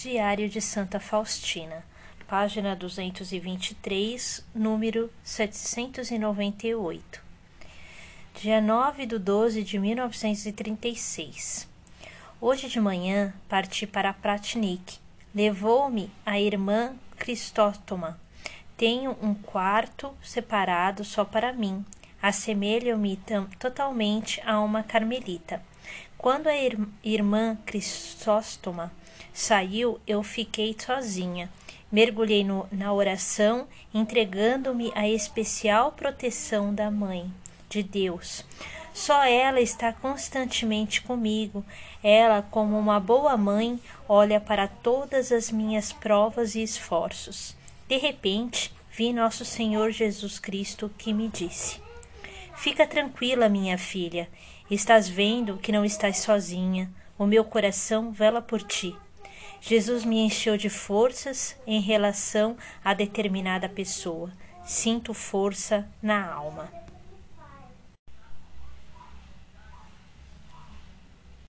Diário de Santa Faustina, página 223, número 798. Dia 9 de 12 de 1936. Hoje de manhã parti para Pratnik. Levou-me a irmã Cristótoma. Tenho um quarto separado só para mim. Assemelho-me totalmente a uma carmelita. Quando a ir irmã Cristóstoma saiu, eu fiquei sozinha. Mergulhei no, na oração, entregando-me à especial proteção da Mãe de Deus. Só ela está constantemente comigo. Ela, como uma boa mãe, olha para todas as minhas provas e esforços. De repente, vi nosso Senhor Jesus Cristo que me disse: Fica tranquila, minha filha. Estás vendo que não estás sozinha. O meu coração vela por ti. Jesus me encheu de forças em relação a determinada pessoa. Sinto força na alma.